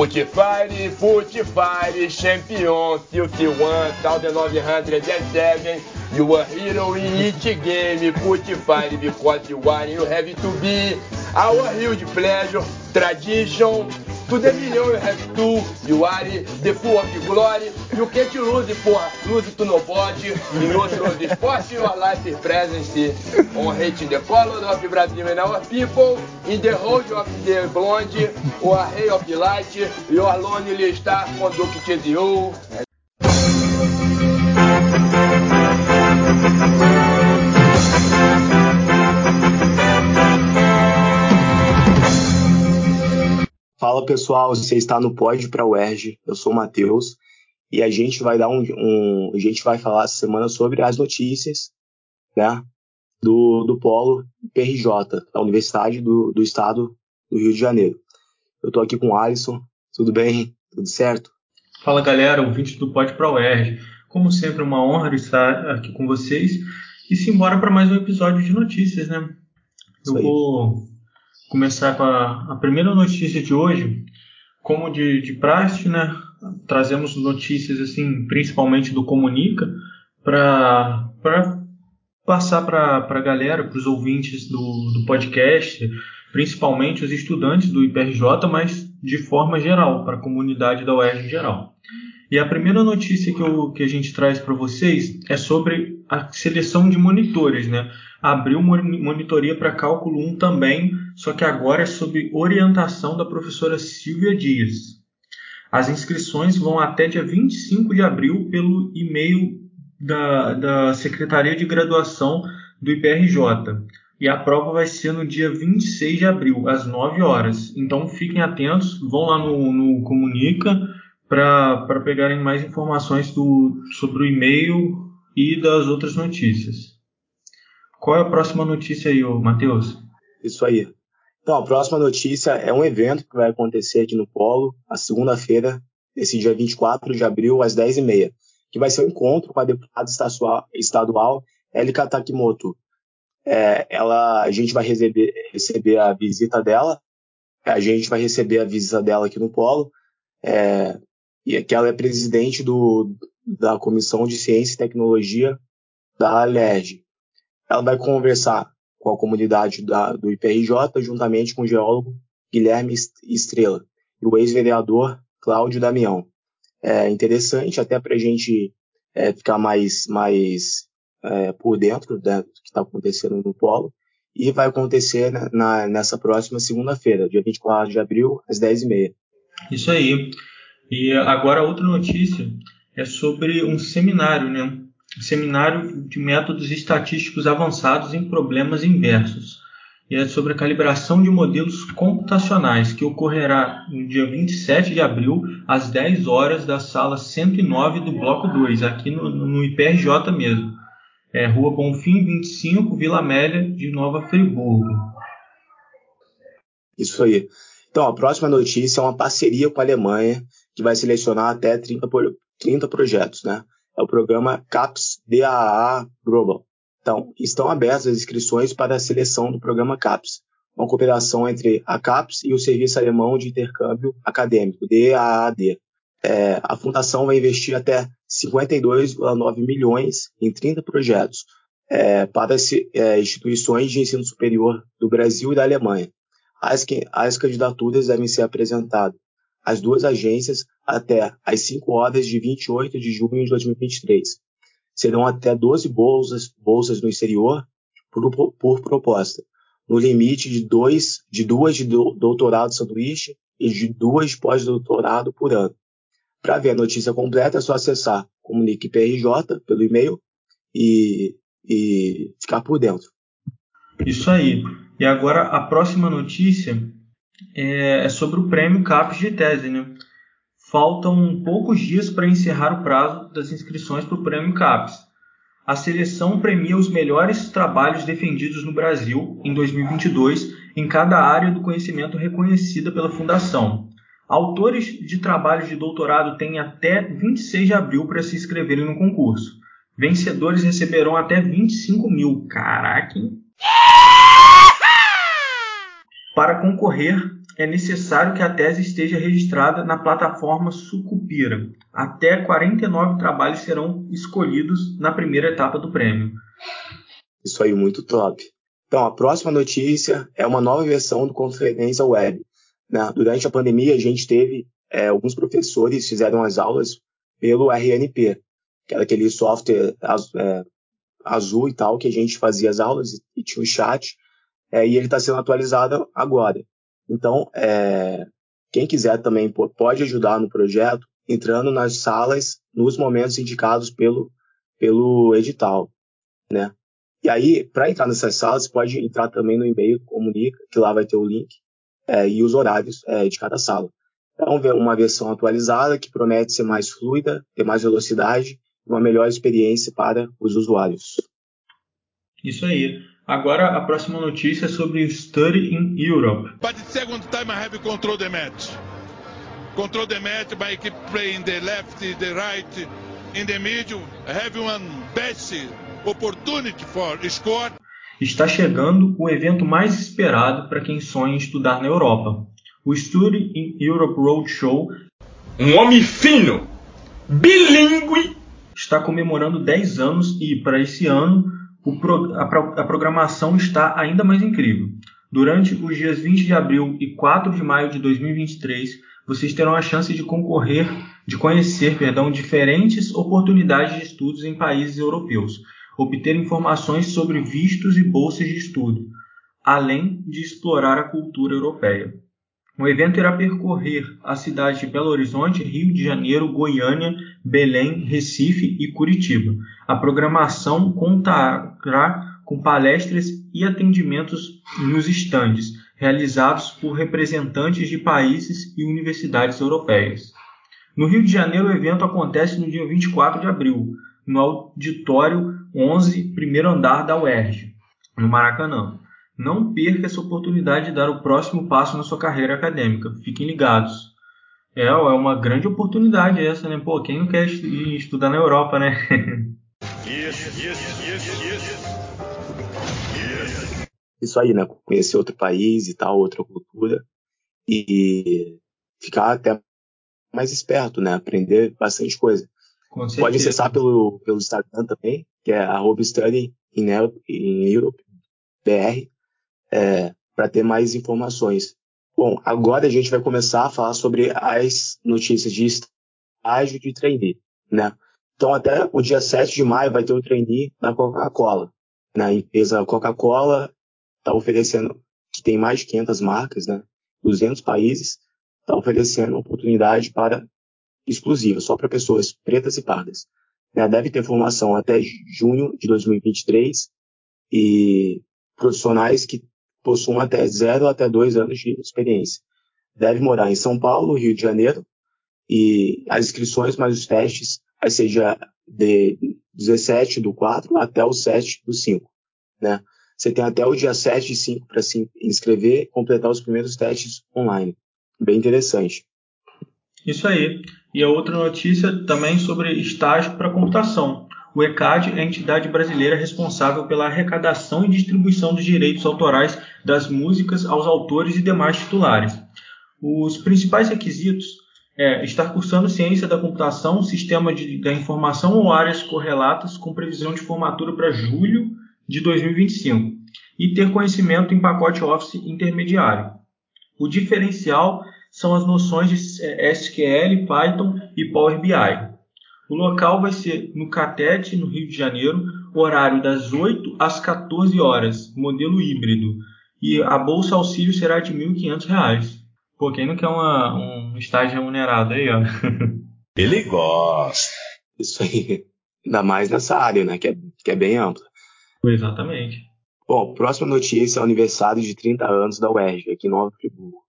Putfire, Putfire, champion, Silky One, 1907. You are hero in each game, Putfire, because you are, you have to be our huge pleasure, tradition, to the million you have to, you are the full of glory, you can't lose, porra, lose to nobody, in no the sport, your life is present, on hating the color of Brazil and our people, in the hold of the blonde, or ray of the light, your lonely star conduct you. Fala pessoal, você está no Pod para o UERJ, eu sou o Matheus e a gente vai dar um, um, a gente vai falar essa semana sobre as notícias, né, do, do Polo PRJ, da Universidade do, do Estado do Rio de Janeiro. Eu estou aqui com o Alisson, tudo bem? Tudo certo? Fala galera, ouvintes do Pod para o UERJ. Como sempre, uma honra estar aqui com vocês e simbora para mais um episódio de notícias, né? Eu vou começar com a, a primeira notícia de hoje. Como de, de praxe, né, trazemos notícias assim, principalmente do Comunica, para passar para a galera, para os ouvintes do, do podcast, principalmente os estudantes do IPRJ, mas de forma geral, para a comunidade da UERJ em geral. E a primeira notícia que, eu, que a gente traz para vocês é sobre a seleção de monitores, né? Abriu monitoria para cálculo 1 também, só que agora é sob orientação da professora Silvia Dias. As inscrições vão até dia 25 de abril pelo e-mail da, da Secretaria de Graduação do IPRJ. E a prova vai ser no dia 26 de abril, às 9 horas. Então fiquem atentos, vão lá no, no Comunica para pegarem mais informações do, sobre o e-mail e das outras notícias. Qual é a próxima notícia aí, Matheus? Isso aí. Então, a próxima notícia é um evento que vai acontecer aqui no Polo, a segunda-feira, esse dia 24 de abril, às 10h30, que vai ser um encontro com a deputada estadual Elika Takimoto. É, ela, a gente vai receber, receber a visita dela, a gente vai receber a visita dela aqui no Polo, é, e que ela é presidente do, da Comissão de Ciência e Tecnologia da ALERJ ela vai conversar com a comunidade da, do IPRJ, juntamente com o geólogo Guilherme Estrela e o ex-vereador Cláudio Damião. É interessante até para a gente é, ficar mais, mais é, por dentro né, do que está acontecendo no polo. E vai acontecer né, na, nessa próxima segunda-feira, dia 24 de abril, às 10h30. Isso aí. E agora outra notícia é sobre um seminário, né? Seminário de Métodos Estatísticos Avançados em Problemas Inversos. E é sobre a calibração de modelos computacionais, que ocorrerá no dia 27 de abril, às 10 horas, da sala 109 do Bloco 2, aqui no, no IPRJ mesmo. É, Rua Bonfim 25, Vila Amélia, de Nova Friburgo. Isso aí. Então, a próxima notícia é uma parceria com a Alemanha, que vai selecionar até 30, 30 projetos, né? é o programa CAPS DAA Global. Então, estão abertas as inscrições para a seleção do programa CAPS, uma cooperação entre a CAPS e o Serviço Alemão de Intercâmbio Acadêmico, DAAD. É, a fundação vai investir até 52,9 milhões em 30 projetos é, para é, instituições de ensino superior do Brasil e da Alemanha. As, as candidaturas devem ser apresentadas as duas agências até às 5 horas de 28 de junho de 2023. Serão até 12 bolsas, bolsas no exterior por, por proposta, no limite de, dois, de duas de doutorado sanduíche e de duas pós-doutorado por ano. Para ver a notícia completa é só acessar Comunique PRJ pelo e-mail e, e ficar por dentro. Isso aí. E agora a próxima notícia é, é sobre o prêmio CAPES de tese. Né? Faltam poucos dias para encerrar o prazo das inscrições para o prêmio CAPES. A seleção premia os melhores trabalhos defendidos no Brasil em 2022 em cada área do conhecimento reconhecida pela Fundação. Autores de trabalhos de doutorado têm até 26 de abril para se inscreverem no concurso. Vencedores receberão até 25 mil. Caraca! Para concorrer, é necessário que a tese esteja registrada na plataforma Sucupira. Até 49 trabalhos serão escolhidos na primeira etapa do prêmio. Isso aí, muito top. Então, a próxima notícia é uma nova versão do Conferência Web. Né? Durante a pandemia, a gente teve é, alguns professores fizeram as aulas pelo RNP, que era aquele software é, azul e tal, que a gente fazia as aulas e tinha o chat, é, e ele está sendo atualizado agora. Então, é, quem quiser também pode ajudar no projeto entrando nas salas nos momentos indicados pelo, pelo edital, né? E aí, para entrar nessas salas, pode entrar também no e-mail comunica, que lá vai ter o link é, e os horários é, de cada sala. Então, uma versão atualizada que promete ser mais fluida, ter mais velocidade uma melhor experiência para os usuários. Isso aí. Agora a próxima notícia é sobre o Study in Europe. But the second time I have control the match. Control the match by keep playing the left, the right, in the middle. I have one best opportunity for score. Está chegando o evento mais esperado para quem sonha em estudar na Europa. O Study in Europe Roadshow, um homem fino, bilíngue, está comemorando 10 anos e, para esse ano, pro, a, a programação está ainda mais incrível. Durante os dias 20 de abril e 4 de maio de 2023, vocês terão a chance de concorrer, de conhecer, perdão, diferentes oportunidades de estudos em países europeus obter informações sobre vistos e bolsas de estudo, além de explorar a cultura europeia. O evento irá percorrer as cidades de Belo Horizonte, Rio de Janeiro, Goiânia, Belém, Recife e Curitiba. A programação contará com palestras e atendimentos nos estandes, realizados por representantes de países e universidades europeias. No Rio de Janeiro, o evento acontece no dia 24 de abril, no auditório 11, primeiro andar da UERJ, no Maracanã. Não perca essa oportunidade de dar o próximo passo na sua carreira acadêmica. Fiquem ligados. É, é uma grande oportunidade essa, né? Pô, quem não quer estudar na Europa, né? Isso aí, né? Conhecer outro país e tal, outra cultura. E ficar até mais esperto, né? Aprender bastante coisa. Pode acessar pelo, pelo Instagram também, que é arroba study in Europe, BR, é, para ter mais informações. Bom, agora a gente vai começar a falar sobre as notícias de estágio de trainee, né? Então, até o dia 7 de maio vai ter o trainee na Coca-Cola. Né? empresa Coca-Cola está oferecendo, que tem mais de 500 marcas, né? 200 países, está oferecendo oportunidade para exclusiva, só para pessoas pretas e pardas. Né? Deve ter formação até junho de 2023 e profissionais que possuam até zero até dois anos de experiência. Deve morar em São Paulo, Rio de Janeiro, e as inscrições mais os testes vai ser de 17 do 4 até o 7 do 5, né? Você tem até o dia 7 de 5 para se inscrever completar os primeiros testes online. Bem interessante. Isso aí. E a outra notícia também sobre estágio para computação. O ECAD é a entidade brasileira responsável pela arrecadação e distribuição dos direitos autorais das músicas aos autores e demais titulares. Os principais requisitos é estar cursando ciência da computação, sistema de, da informação ou áreas correlatas com previsão de formatura para julho de 2025 e ter conhecimento em pacote Office intermediário. O diferencial são as noções de SQL, Python e Power BI. O local vai ser no Catete, no Rio de Janeiro, horário das 8 às 14 horas, modelo híbrido. E a bolsa auxílio será de R$ 1.500. Pô, quem não quer uma, um estágio remunerado aí, ó? Ele gosta. Isso aí. Ainda mais nessa área, né? Que é, que é bem ampla. Exatamente. Bom, próxima notícia é o aniversário de 30 anos da UERJ, aqui em Nova Friburgo.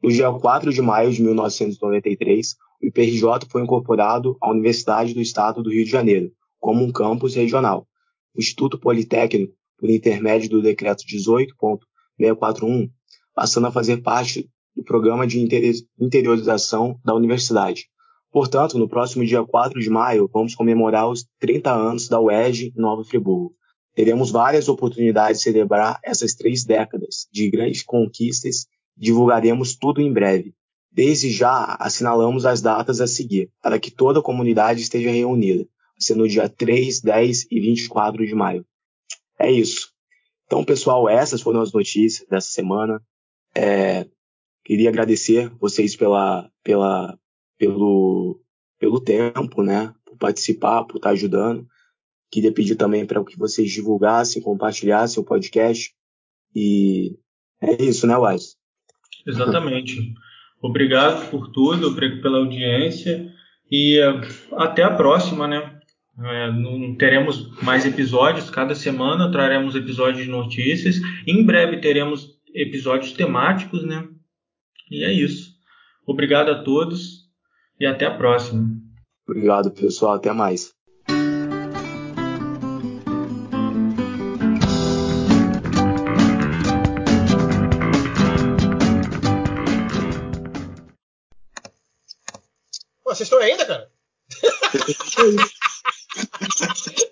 No dia 4 de maio de 1993, o IPRJ foi incorporado à Universidade do Estado do Rio de Janeiro, como um campus regional. O Instituto Politécnico, por intermédio do Decreto 18.641, passando a fazer parte do programa de interiorização da universidade. Portanto, no próximo dia 4 de maio, vamos comemorar os 30 anos da UERJ Nova Friburgo. Teremos várias oportunidades de celebrar essas três décadas de grandes conquistas divulgaremos tudo em breve. Desde já, assinalamos as datas a seguir, para que toda a comunidade esteja reunida, sendo no dia 3, 10 e 24 de maio. É isso. Então, pessoal, essas foram as notícias dessa semana. É, queria agradecer vocês pela, pela, pelo, pelo tempo, né? Por participar, por estar ajudando. Queria pedir também para que vocês divulgassem, compartilhassem o podcast. E é isso, né, Wise? Exatamente. Obrigado por tudo, pela audiência e uh, até a próxima, né? É, não teremos mais episódios, cada semana traremos episódios de notícias. Em breve teremos episódios temáticos, né? E é isso. Obrigado a todos e até a próxima. Obrigado, pessoal. Até mais. Vocês estão ainda, cara?